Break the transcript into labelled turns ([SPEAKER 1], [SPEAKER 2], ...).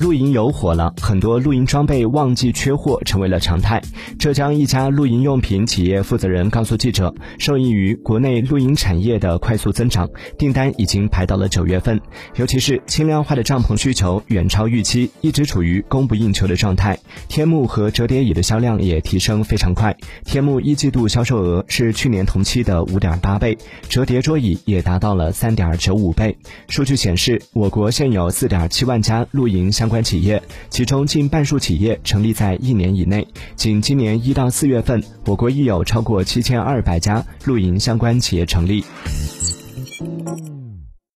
[SPEAKER 1] 露营有火了，很多露营装备旺季缺货成为了常态。浙江一家露营用品企业负责人告诉记者，受益于国内露营产业的快速增长，订单已经排到了九月份。尤其是轻量化的帐篷需求远超预期，一直处于供不应求的状态。天幕和折叠椅的销量也提升非常快，天幕一季度销售额是去年同期的五点八倍，折叠桌椅也达到了三点九五倍。数据显示，我国现有四点七万家露营相关企业，其中近半数企业成立在一年以内。仅今年一到四月份，我国已有超过七千二百家露营相关企业成立。